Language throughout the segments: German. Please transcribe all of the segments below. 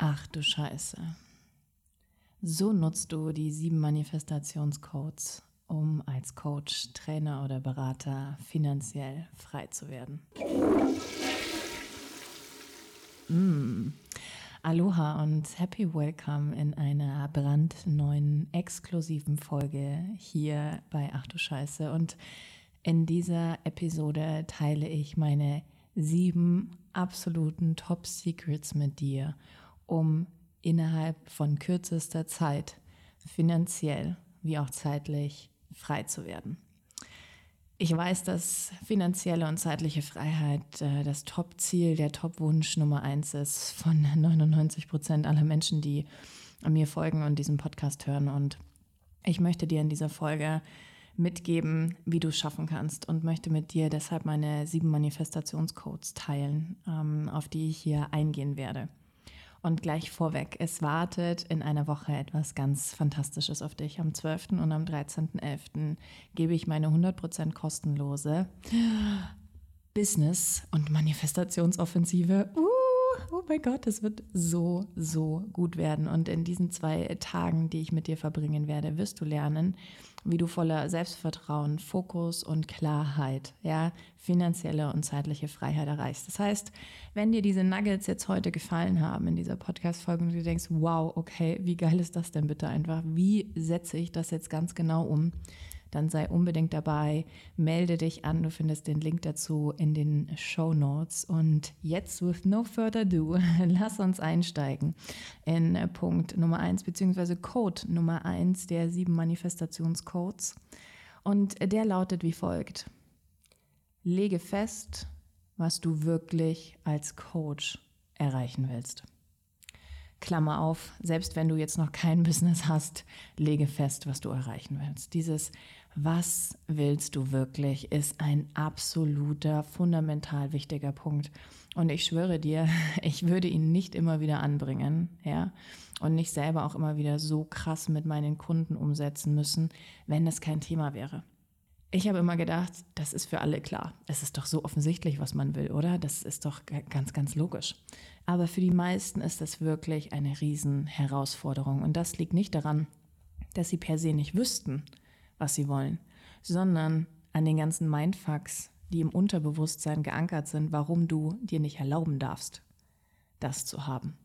Ach du Scheiße. So nutzt du die sieben Manifestationscodes, um als Coach, Trainer oder Berater finanziell frei zu werden. Mm. Aloha und happy welcome in einer brandneuen, exklusiven Folge hier bei Ach du Scheiße. Und in dieser Episode teile ich meine sieben absoluten Top Secrets mit dir um innerhalb von kürzester Zeit finanziell wie auch zeitlich frei zu werden. Ich weiß, dass finanzielle und zeitliche Freiheit äh, das Top-Ziel, der Top-Wunsch Nummer eins ist von 99 Prozent aller Menschen, die mir folgen und diesen Podcast hören. Und ich möchte dir in dieser Folge mitgeben, wie du es schaffen kannst und möchte mit dir deshalb meine sieben Manifestationscodes teilen, ähm, auf die ich hier eingehen werde. Und gleich vorweg, es wartet in einer Woche etwas ganz Fantastisches auf dich. Am 12. und am 13.11. gebe ich meine 100% kostenlose Business- und Manifestationsoffensive. Uh, oh mein Gott, es wird so, so gut werden. Und in diesen zwei Tagen, die ich mit dir verbringen werde, wirst du lernen, wie du voller Selbstvertrauen, Fokus und Klarheit, ja, finanzielle und zeitliche Freiheit erreichst. Das heißt, wenn dir diese Nuggets jetzt heute gefallen haben in dieser Podcast-Folge und du denkst, wow, okay, wie geil ist das denn bitte einfach? Wie setze ich das jetzt ganz genau um? Dann sei unbedingt dabei, melde dich an. Du findest den Link dazu in den Show Notes. Und jetzt, with no further ado, lass uns einsteigen in Punkt Nummer eins beziehungsweise Code Nummer eins der sieben Manifestationscodes. Und der lautet wie folgt. Lege fest, was du wirklich als Coach erreichen willst. Klammer auf, selbst wenn du jetzt noch kein Business hast, lege fest, was du erreichen willst. Dieses was willst du wirklich, ist ein absoluter, fundamental wichtiger Punkt. Und ich schwöre dir, ich würde ihn nicht immer wieder anbringen, ja, und nicht selber auch immer wieder so krass mit meinen Kunden umsetzen müssen, wenn das kein Thema wäre. Ich habe immer gedacht, das ist für alle klar. Es ist doch so offensichtlich, was man will, oder? Das ist doch ganz, ganz logisch. Aber für die meisten ist das wirklich eine Riesenherausforderung. Und das liegt nicht daran, dass sie per se nicht wüssten, was sie wollen, sondern an den ganzen Mindfucks, die im Unterbewusstsein geankert sind, warum du dir nicht erlauben darfst, das zu haben.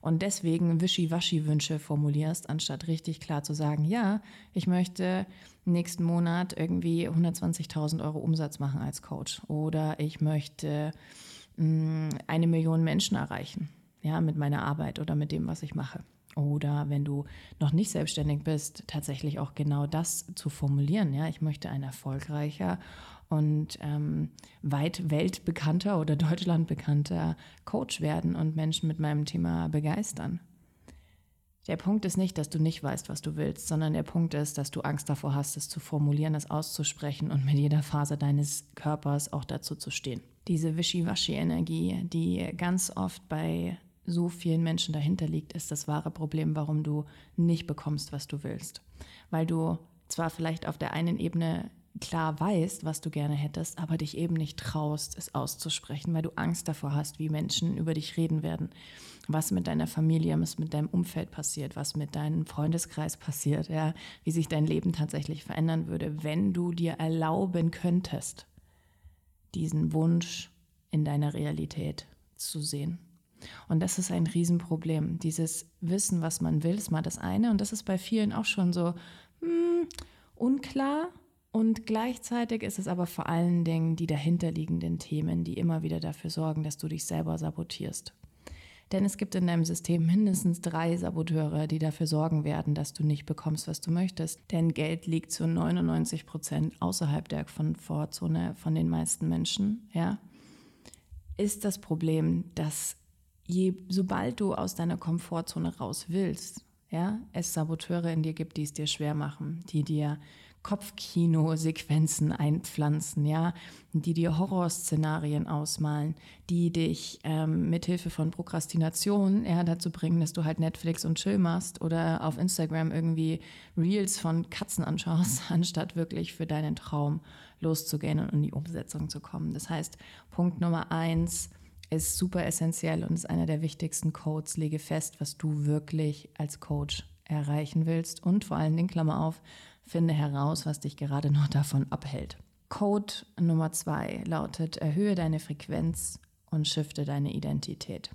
Und deswegen Wischiwaschi-Wünsche formulierst, anstatt richtig klar zu sagen, ja, ich möchte nächsten Monat irgendwie 120.000 Euro Umsatz machen als Coach oder ich möchte mh, mm, eine Million Menschen erreichen, ja, mit meiner Arbeit oder mit dem, was ich mache. Oder wenn du noch nicht selbstständig bist, tatsächlich auch genau das zu formulieren. Ja, ich möchte ein erfolgreicher und ähm, weit weltbekannter oder deutschlandbekannter Coach werden und Menschen mit meinem Thema begeistern. Der Punkt ist nicht, dass du nicht weißt, was du willst, sondern der Punkt ist, dass du Angst davor hast, es zu formulieren, es auszusprechen und mit jeder Phase deines Körpers auch dazu zu stehen. Diese Wischiwaschi-Energie, die ganz oft bei so vielen Menschen dahinter liegt, ist das wahre Problem, warum du nicht bekommst, was du willst. Weil du zwar vielleicht auf der einen Ebene klar weißt, was du gerne hättest, aber dich eben nicht traust, es auszusprechen, weil du Angst davor hast, wie Menschen über dich reden werden, was mit deiner Familie, was mit deinem Umfeld passiert, was mit deinem Freundeskreis passiert, ja, wie sich dein Leben tatsächlich verändern würde, wenn du dir erlauben könntest, diesen Wunsch in deiner Realität zu sehen. Und das ist ein Riesenproblem. Dieses Wissen, was man will, ist mal das eine. Und das ist bei vielen auch schon so hm, unklar. Und gleichzeitig ist es aber vor allen Dingen die dahinterliegenden Themen, die immer wieder dafür sorgen, dass du dich selber sabotierst. Denn es gibt in deinem System mindestens drei Saboteure, die dafür sorgen werden, dass du nicht bekommst, was du möchtest. Denn Geld liegt zu 99 Prozent außerhalb der Komfortzone von den meisten Menschen. Ja, ist das Problem, dass je, sobald du aus deiner Komfortzone raus willst, ja, es Saboteure in dir gibt, die es dir schwer machen, die dir Kopfkino-Sequenzen einpflanzen, ja, die dir Horrorszenarien ausmalen, die dich ähm, mithilfe von Prokrastination ja, dazu bringen, dass du halt Netflix und Chill machst oder auf Instagram irgendwie Reels von Katzen anschaust, anstatt wirklich für deinen Traum loszugehen und in die Umsetzung zu kommen. Das heißt, Punkt Nummer eins, ist super essentiell und ist einer der wichtigsten Codes. Lege fest, was du wirklich als Coach erreichen willst und vor allen Dingen, Klammer auf, finde heraus, was dich gerade noch davon abhält. Code Nummer zwei lautet, erhöhe deine Frequenz und shifte deine Identität.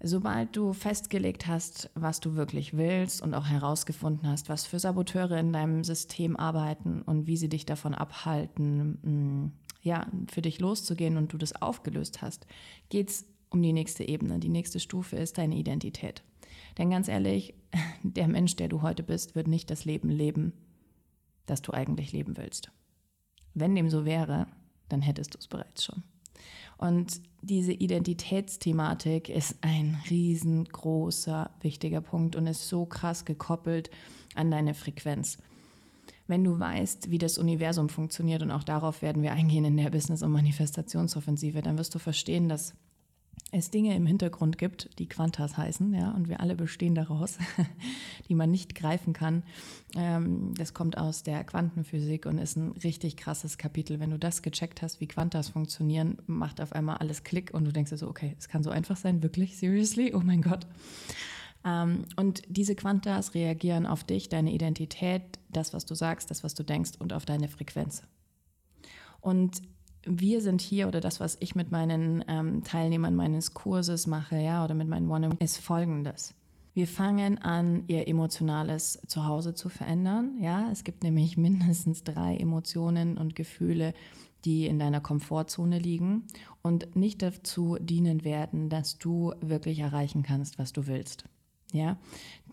Sobald du festgelegt hast, was du wirklich willst und auch herausgefunden hast, was für Saboteure in deinem System arbeiten und wie sie dich davon abhalten, mm, ja, für dich loszugehen und du das aufgelöst hast, geht es um die nächste Ebene. Die nächste Stufe ist deine Identität. Denn ganz ehrlich, der Mensch, der du heute bist, wird nicht das Leben leben, das du eigentlich leben willst. Wenn dem so wäre, dann hättest du es bereits schon. Und diese Identitätsthematik ist ein riesengroßer, wichtiger Punkt und ist so krass gekoppelt an deine Frequenz. Wenn du weißt, wie das Universum funktioniert, und auch darauf werden wir eingehen in der Business- und Manifestationsoffensive, dann wirst du verstehen, dass es Dinge im Hintergrund gibt, die Quantas heißen, ja, und wir alle bestehen daraus, die man nicht greifen kann. Ähm, das kommt aus der Quantenphysik und ist ein richtig krasses Kapitel. Wenn du das gecheckt hast, wie Quantas funktionieren, macht auf einmal alles Klick und du denkst dir so, okay, es kann so einfach sein, wirklich, seriously, oh mein Gott. Ähm, und diese Quantas reagieren auf dich, deine Identität, das, was du sagst, das, was du denkst und auf deine Frequenz. Und wir sind hier oder das, was ich mit meinen ähm, Teilnehmern meines Kurses mache, ja, oder mit meinen One, ist folgendes. Wir fangen an, ihr emotionales Zuhause zu verändern. Ja, es gibt nämlich mindestens drei Emotionen und Gefühle, die in deiner Komfortzone liegen und nicht dazu dienen werden, dass du wirklich erreichen kannst, was du willst. Ja,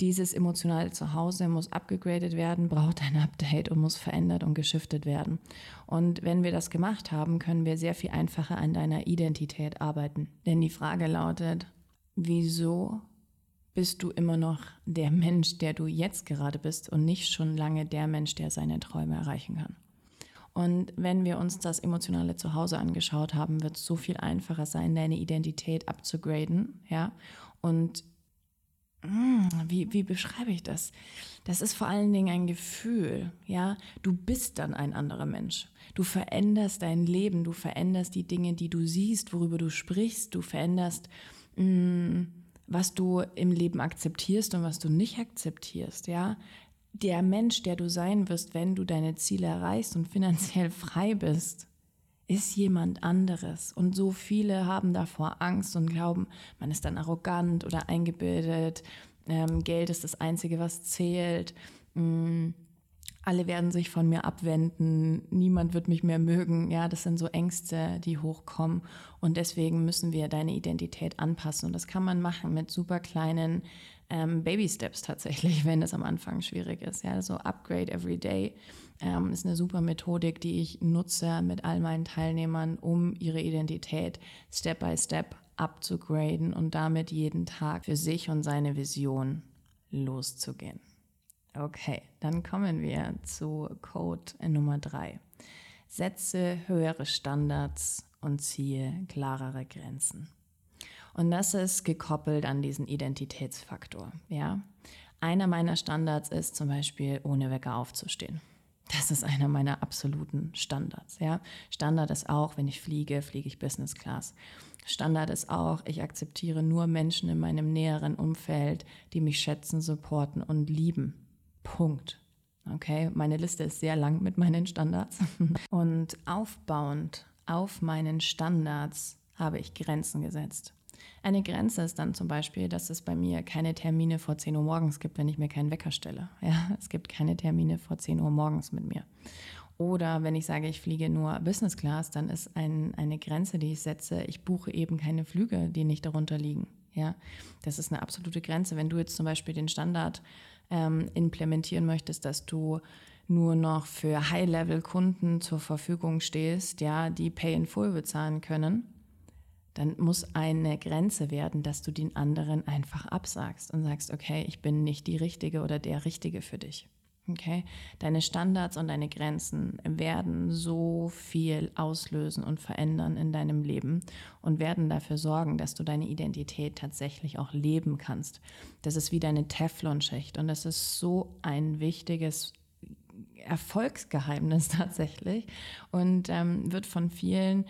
dieses emotionale Zuhause muss abgegradet werden, braucht ein Update und muss verändert und geschiftet werden. Und wenn wir das gemacht haben, können wir sehr viel einfacher an deiner Identität arbeiten. Denn die Frage lautet, wieso bist du immer noch der Mensch, der du jetzt gerade bist und nicht schon lange der Mensch, der seine Träume erreichen kann? Und wenn wir uns das emotionale Zuhause angeschaut haben, wird es so viel einfacher sein, deine Identität abzugraden, ja, und wie, wie beschreibe ich das? Das ist vor allen Dingen ein Gefühl, ja. Du bist dann ein anderer Mensch. Du veränderst dein Leben, du veränderst die Dinge, die du siehst, worüber du sprichst, du veränderst, mh, hm, was du im Leben akzeptierst und was du nicht akzeptierst, ja. Der Mensch, der du sein wirst, wenn du deine Ziele erreichst und finanziell frei bist, ist jemand anderes. Und so viele haben davor Angst und glauben, man ist dann arrogant oder eingebildet. Ähm, Geld ist das Einzige, was zählt. Mm, alle werden sich von mir abwenden. Niemand wird mich mehr mögen. Ja, das sind so Ängste, die hochkommen. Und deswegen müssen wir deine Identität anpassen. Und das kann man machen mit super kleinen ähm, Baby Steps tatsächlich, wenn es am Anfang schwierig ist. Ja, so Upgrade every day ähm, ist eine super Methodik, die ich nutze mit all meinen Teilnehmern, um ihre Identität Step by Step abzugraden und damit jeden Tag für sich und seine Vision loszugehen. Okay, dann kommen wir zu Code Nummer drei. Setze höhere Standards und ziehe klarere Grenzen. Und das ist gekoppelt an diesen Identitätsfaktor. Ja? Einer meiner Standards ist zum Beispiel, ohne Wecker aufzustehen. Das ist einer meiner absoluten Standards. Ja? Standard ist auch, wenn ich fliege, fliege ich Business Class. Standard ist auch, ich akzeptiere nur Menschen in meinem näheren Umfeld, die mich schätzen, supporten und lieben. Punkt. Okay, meine Liste ist sehr lang mit meinen Standards. Und aufbauend auf meinen Standards habe ich Grenzen gesetzt. Eine Grenze ist dann zum Beispiel, dass es bei mir keine Termine vor 10 Uhr morgens gibt, wenn ich mir keinen Wecker stelle. Ja, es gibt keine Termine vor 10 Uhr morgens mit mir. Oder wenn ich sage, ich fliege nur Business Class, dann ist ein, eine Grenze, die ich setze, ich buche eben keine Flüge, die nicht darunter liegen. Ja, das ist eine absolute Grenze. Wenn du jetzt zum Beispiel den Standard ähm, implementieren möchtest, dass du nur noch für High-Level-Kunden zur Verfügung stehst, ja, die Pay in Full bezahlen können, dann muss eine Grenze werden, dass du den anderen einfach absagst und sagst, okay, ich bin nicht die Richtige oder der Richtige für dich. Okay? Deine Standards und deine Grenzen werden so viel auslösen und verändern in deinem Leben und werden dafür sorgen, dass du deine Identität tatsächlich auch leben kannst. Das ist wie deine Teflonschicht und das ist so ein wichtiges Erfolgsgeheimnis tatsächlich und ähm, wird von vielen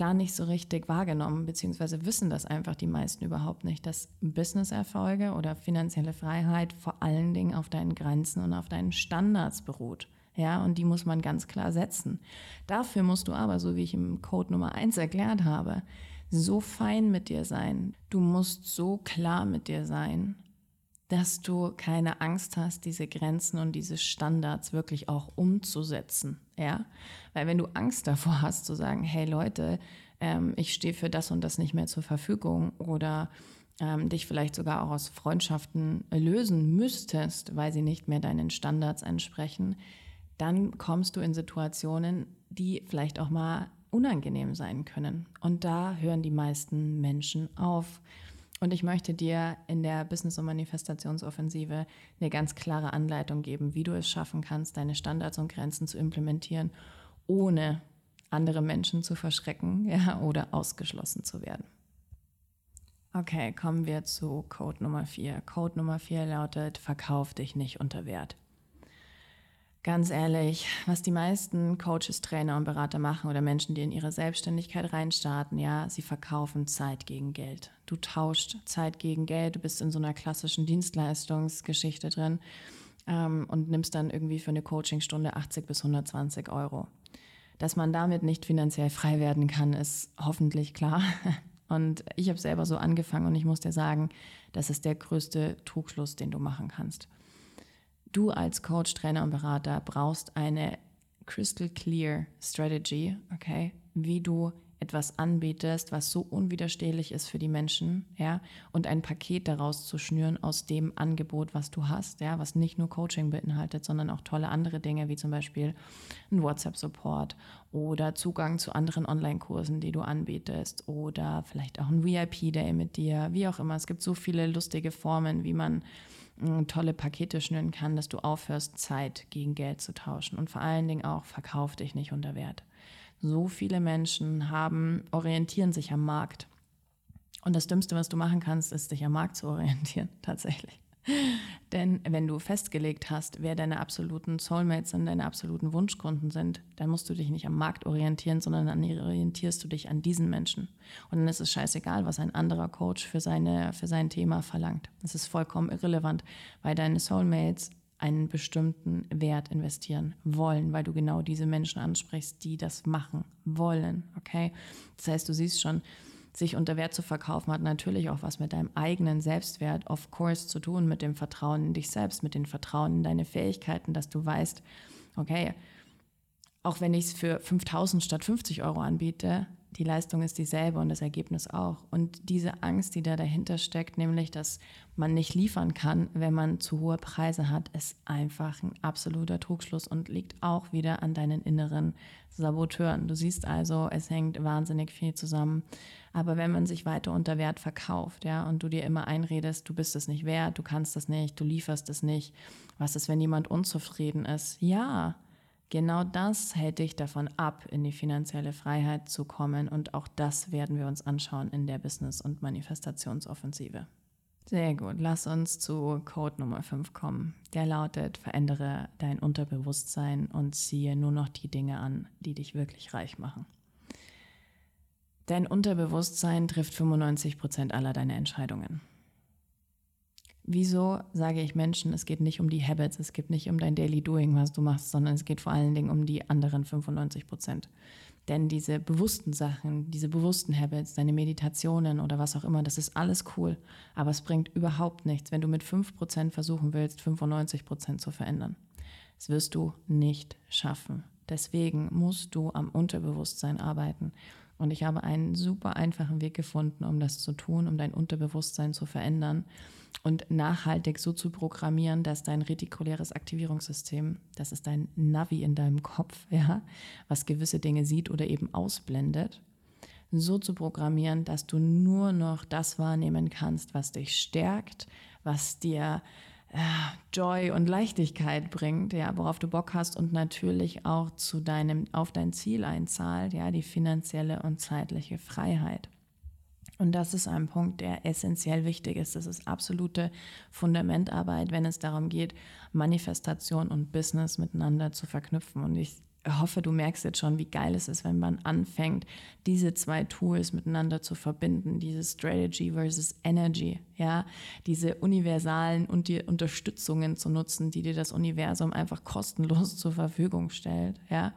gar nicht so richtig wahrgenommen, beziehungsweise wissen das einfach die meisten überhaupt nicht, dass Businesserfolge oder finanzielle Freiheit vor allen Dingen auf deinen Grenzen und auf deinen Standards beruht. Ja, und die muss man ganz klar setzen. Dafür musst du aber, so wie ich im Code Nummer 1 erklärt habe, so fein mit dir sein. Du musst so klar mit dir sein, dass du keine Angst hast, diese Grenzen und diese Standards wirklich auch umzusetzen. Ja, weil wenn du Angst davor hast zu sagen, hey Leute, ähm, ich stehe für das und das nicht mehr zur Verfügung oder ähm, dich vielleicht sogar auch aus Freundschaften lösen müsstest, weil sie nicht mehr deinen Standards entsprechen, dann kommst du in Situationen, die vielleicht auch mal unangenehm sein können. Und da hören die meisten Menschen auf. Und ich möchte dir in der Business- und Manifestationsoffensive eine ganz klare Anleitung geben, wie du es schaffen kannst, deine Standards und Grenzen zu implementieren, ohne andere Menschen zu verschrecken ja, oder ausgeschlossen zu werden. Okay, kommen wir zu Code Nummer 4. Code Nummer 4 lautet, verkauf dich nicht unter Wert. Ganz ehrlich, was die meisten Coaches, Trainer und Berater machen oder Menschen, die in ihre Selbstständigkeit reinstarten, ja, sie verkaufen Zeit gegen Geld. Du tauscht Zeit gegen Geld, du bist in so einer klassischen Dienstleistungsgeschichte drin ähm, und nimmst dann irgendwie für eine Coachingstunde 80 bis 120 Euro. Dass man damit nicht finanziell frei werden kann, ist hoffentlich klar. Und ich habe selber so angefangen und ich muss dir sagen, das ist der größte Trugschluss, den du machen kannst. Du als Coach, Trainer und Berater brauchst eine crystal clear Strategy, okay, wie du etwas anbietest, was so unwiderstehlich ist für die Menschen, ja, und ein Paket daraus zu schnüren aus dem Angebot, was du hast, ja, was nicht nur Coaching beinhaltet, sondern auch tolle andere Dinge, wie zum Beispiel ein WhatsApp-Support oder Zugang zu anderen Online-Kursen, die du anbietest oder vielleicht auch ein VIP-Day mit dir, wie auch immer. Es gibt so viele lustige Formen, wie man tolle Pakete schnüren kann, dass du aufhörst, Zeit gegen Geld zu tauschen und vor allen Dingen auch verkauf dich nicht unter Wert. So viele Menschen haben, orientieren sich am Markt. Und das Dümmste, was du machen kannst, ist, dich am Markt zu orientieren, tatsächlich. Denn wenn du festgelegt hast, wer deine absoluten Soulmates sind, deine absoluten Wunschkunden sind, dann musst du dich nicht am Markt orientieren, sondern dann orientierst du dich an diesen Menschen. Und dann ist es scheißegal, was ein anderer Coach für, seine, für sein Thema verlangt. Das ist vollkommen irrelevant, weil deine Soulmates einen bestimmten Wert investieren wollen, weil du genau diese Menschen ansprichst, die das machen wollen. Okay? Das heißt, du siehst schon, sich unter Wert zu verkaufen, hat natürlich auch was mit deinem eigenen Selbstwert, of course, zu tun, mit dem Vertrauen in dich selbst, mit dem Vertrauen in deine Fähigkeiten, dass du weißt, okay, auch wenn ich es für 5000 statt 50 Euro anbiete, die Leistung ist dieselbe und das Ergebnis auch. Und diese Angst, die da dahinter steckt, nämlich, dass man nicht liefern kann, wenn man zu hohe Preise hat, ist einfach ein absoluter Trugschluss und liegt auch wieder an deinen inneren Saboteuren. Du siehst also, es hängt wahnsinnig viel zusammen. Aber wenn man sich weiter unter Wert verkauft, ja, und du dir immer einredest, du bist es nicht wert, du kannst es nicht, du lieferst es nicht, was ist, wenn jemand unzufrieden ist? Ja, Genau das hält dich davon ab, in die finanzielle Freiheit zu kommen und auch das werden wir uns anschauen in der Business- und Manifestationsoffensive. Sehr gut, lass uns zu Code Nummer 5 kommen. Der lautet, verändere dein Unterbewusstsein und ziehe nur noch die Dinge an, die dich wirklich reich machen. Dein Unterbewusstsein trifft 95 Prozent aller deiner Entscheidungen. Wieso sage ich Menschen, es geht nicht um die Habits, es geht nicht um dein Daily Doing, was du machst, sondern es geht vor allen Dingen um die anderen 95 Prozent. Denn diese bewussten Sachen, diese bewussten Habits, deine Meditationen oder was auch immer, das ist alles cool. Aber es bringt überhaupt nichts, wenn du mit 5% versuchen willst, 95% zu verändern. Das wirst du nicht schaffen. Deswegen musst du am Unterbewusstsein arbeiten. Und ich habe einen super einfachen Weg gefunden, um das zu tun, um dein Unterbewusstsein zu verändern und nachhaltig so zu programmieren, dass dein retikuläres Aktivierungssystem, das ist dein Navi in deinem Kopf, ja, was gewisse Dinge sieht oder eben ausblendet, so zu programmieren, dass du nur noch das wahrnehmen kannst, was dich stärkt, was dir Joy und Leichtigkeit bringt, ja, worauf du Bock hast und natürlich auch zu deinem, auf dein Ziel einzahlt, ja, die finanzielle und zeitliche Freiheit. Und das ist ein Punkt, der essentiell wichtig ist. Das ist absolute Fundamentarbeit, wenn es darum geht, Manifestation und Business miteinander zu verknüpfen. Und ich hoffe, du merkst jetzt schon, wie geil es ist, wenn man anfängt, diese zwei Tools miteinander zu verbinden, diese Strategy versus Energy, ja, diese universalen und die Unterstützungen zu nutzen, die dir das Universum einfach kostenlos zur Verfügung stellt, ja,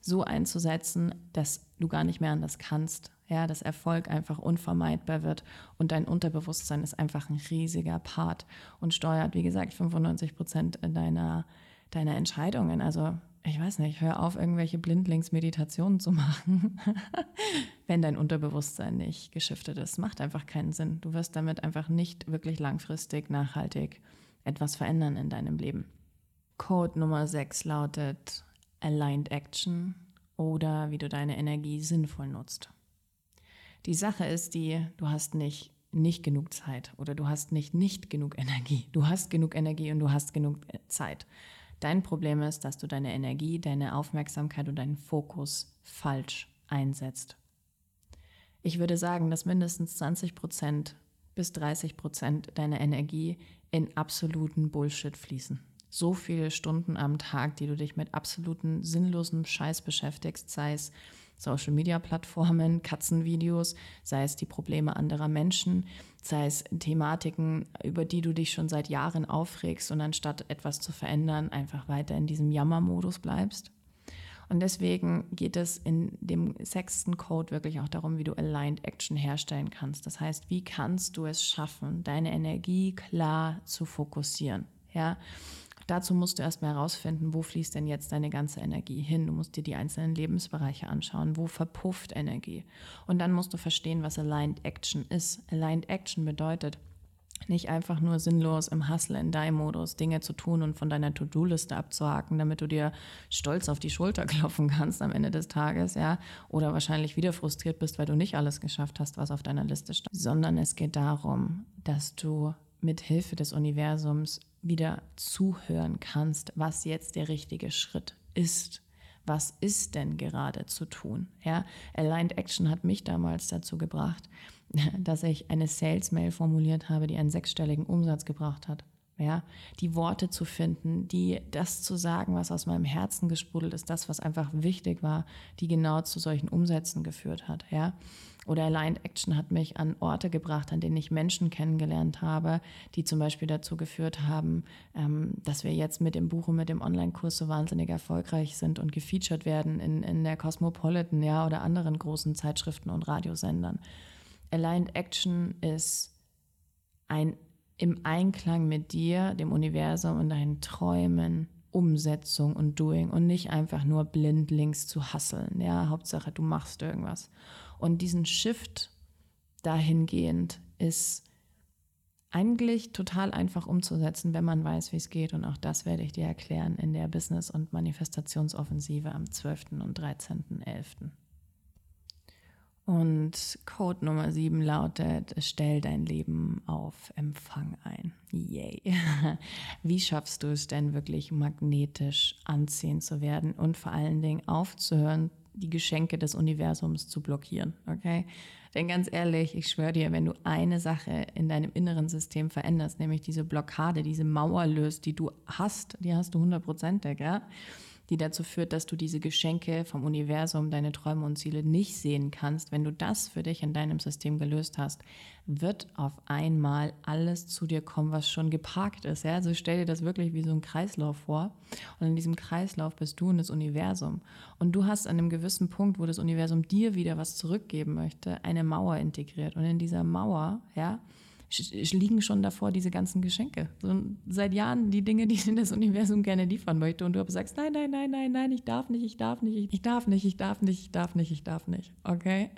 so einzusetzen, dass du gar nicht mehr anders kannst, ja, dass Erfolg einfach unvermeidbar wird und dein Unterbewusstsein ist einfach ein riesiger Part und steuert, wie gesagt, 95 Prozent deiner, deiner Entscheidungen. Also ich weiß nicht, hör auf, irgendwelche Blindlingsmeditationen zu machen, wenn dein Unterbewusstsein nicht geschiftet ist. Macht einfach keinen Sinn. Du wirst damit einfach nicht wirklich langfristig, nachhaltig etwas verändern in deinem Leben. Code Nummer 6 lautet Aligned Action oder wie du deine Energie sinnvoll nutzt. Die Sache ist die, du hast nicht nicht genug Zeit oder du hast nicht nicht genug Energie. Du hast genug Energie und du hast genug äh, Zeit. Dein Problem ist, dass du deine Energie, deine Aufmerksamkeit und deinen Fokus falsch einsetzt. Ich würde sagen, dass mindestens 20 Prozent bis 30 Prozent deiner Energie in absoluten Bullshit fließen. So viele Stunden am Tag, die du dich mit absoluten sinnlosen Scheiß beschäftigst, sei es Social-Media-Plattformen, Katzenvideos, sei es die Probleme anderer Menschen, sei es Thematiken, über die du dich schon seit Jahren aufregst und anstatt etwas zu verändern, einfach weiter in diesem Jammermodus bleibst. Und deswegen geht es in dem sechsten Code wirklich auch darum, wie du Aligned Action herstellen kannst. Das heißt, wie kannst du es schaffen, deine Energie klar zu fokussieren? Ja, Dazu musst du erstmal herausfinden, wo fließt denn jetzt deine ganze Energie hin. Du musst dir die einzelnen Lebensbereiche anschauen, wo verpufft Energie. Und dann musst du verstehen, was Aligned Action ist. Aligned Action bedeutet, nicht einfach nur sinnlos im Hustle, in deinem Modus Dinge zu tun und von deiner To-Do-Liste abzuhaken, damit du dir stolz auf die Schulter klopfen kannst am Ende des Tages, ja, oder wahrscheinlich wieder frustriert bist, weil du nicht alles geschafft hast, was auf deiner Liste stand, sondern es geht darum, dass du mit Hilfe des Universums wieder zuhören kannst, was jetzt der richtige Schritt ist. Was ist denn gerade zu tun? Ja, Aligned Action hat mich damals dazu gebracht, dass ich eine Sales Mail formuliert habe, die einen sechsstelligen Umsatz gebracht hat. Ja, die Worte zu finden, die das zu sagen, was aus meinem Herzen gesprudelt ist, das, was einfach wichtig war, die genau zu solchen Umsätzen geführt hat. Ja, oder Aligned Action hat mich an Orte gebracht, an denen ich Menschen kennengelernt habe, die zum Beispiel dazu geführt haben, ähm, dass wir jetzt mit dem Buch und mit dem Online-Kurs so wahnsinnig erfolgreich sind und gefeatured werden in, in der Cosmopolitan ja, oder anderen großen Zeitschriften und Radiosendern. Aligned Action ist ein im Einklang mit dir, dem Universum und deinen Träumen Umsetzung und Doing und nicht einfach nur blindlings zu hasseln. Ja, Hauptsache, du machst irgendwas. Und diesen Shift dahingehend ist eigentlich total einfach umzusetzen, wenn man weiß, wie es geht. Und auch das werde ich dir erklären in der Business- und Manifestationsoffensive am 12. und 13.11. Und Code Nummer 7 lautet, stell dein Leben auf Empfang ein. Yay. Wie schaffst du es denn wirklich magnetisch anziehend zu werden und vor allen Dingen aufzuhören, die Geschenke des Universums zu blockieren, okay? Denn ganz ehrlich, ich schwöre dir, wenn du eine Sache in deinem inneren System veränderst, nämlich diese Blockade, diese Mauer löst, die du hast, die hast du hundertprozentig, ja? Die dazu führt, dass du diese Geschenke vom Universum, deine Träume und Ziele nicht sehen kannst, wenn du das für dich in deinem System gelöst hast, wird auf einmal alles zu dir kommen, was schon geparkt ist. Ja? Also stell dir das wirklich wie so ein Kreislauf vor. Und in diesem Kreislauf bist du und das Universum. Und du hast an einem gewissen Punkt, wo das Universum dir wieder was zurückgeben möchte, eine Mauer integriert. Und in dieser Mauer, ja, liegen schon davor diese ganzen Geschenke. So, seit Jahren die Dinge, die das Universum gerne liefern möchte. Und du aber sagst, nein, nein, nein, nein, nein, ich darf nicht, ich darf nicht, ich darf nicht, ich darf nicht, ich darf nicht, ich darf nicht. Okay?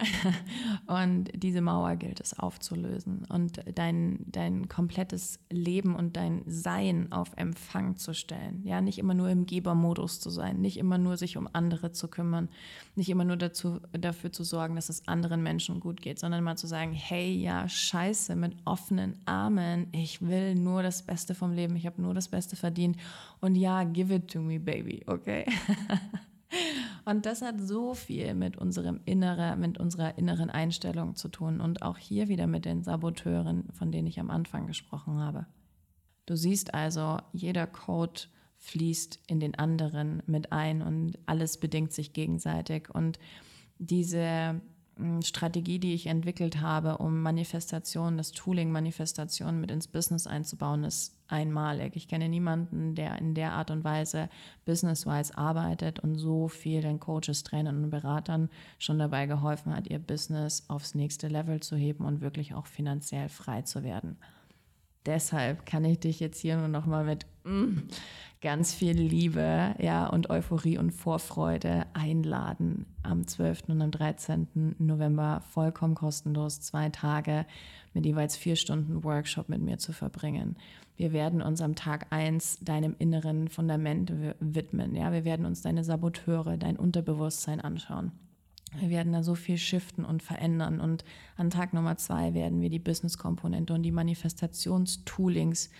Und diese Mauer gilt es aufzulösen und dein, dein komplettes Leben und dein Sein auf Empfang zu stellen. Ja, nicht immer nur im Gebermodus zu sein, nicht immer nur sich um andere zu kümmern, nicht immer nur dazu, dafür zu sorgen, dass es anderen Menschen gut geht, sondern mal zu sagen, hey, ja, scheiße, mit offen offenen Armen. Ich will nur das Beste vom Leben. Ich habe nur das Beste verdient. Und ja, give it to me, baby, okay? Und das hat so viel mit unserem inneren, mit unserer inneren Einstellung zu tun und auch hier wieder mit den Saboteuren, von denen ich am Anfang gesprochen habe. Du siehst also, jeder Code fließt in den anderen mit ein und alles bedingt sich gegenseitig. Und diese Strategie, die ich entwickelt habe, um Manifestation, das Tooling Manifestation mit ins Business einzubauen, ist einmalig. Ich kenne niemanden, der in der Art und Weise business-wise arbeitet und so vielen Coaches, Trainern und Beratern schon dabei geholfen hat, ihr Business aufs nächste Level zu heben und wirklich auch finanziell frei zu werden. Deshalb kann ich dich jetzt hier nur noch mal mit ganz viel Liebe ja, und Euphorie und Vorfreude einladen am 12. und am 13. November vollkommen kostenlos zwei Tage mit jeweils vier Stunden Workshop mit mir zu verbringen. Wir werden uns am Tag 1 deinem inneren Fundament widmen. Ja? Wir werden uns deine Saboteure, dein Unterbewusstsein anschauen. Wir werden da so viel shiften und verändern. Und an Tag Nummer zwei werden wir die Business-Komponente und die Manifestationstoolings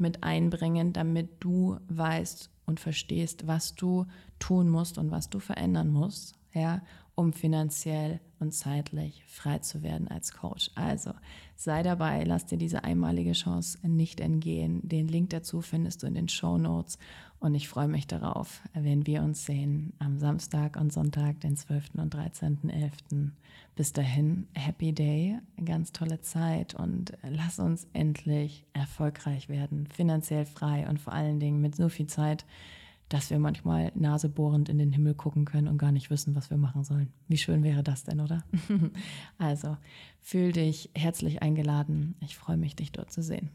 mit einbringen, damit du weißt und verstehst, was du tun musst und was du verändern musst, ja, um finanziell und zeitlich frei zu werden als Coach. Also sei dabei, lass dir diese einmalige Chance nicht entgehen. Den Link dazu findest du in den Show Notes und ich freue mich darauf, wenn wir uns sehen am Samstag und Sonntag, den 12. und 13.11. Bis dahin, Happy Day, ganz tolle Zeit und lass uns endlich erfolgreich werden, finanziell frei und vor allen Dingen mit so viel Zeit, dass wir manchmal nasebohrend in den Himmel gucken können und gar nicht wissen, was wir machen sollen. Wie schön wäre das denn, oder? also, fühl dich herzlich eingeladen. Ich freue mich, dich dort zu sehen.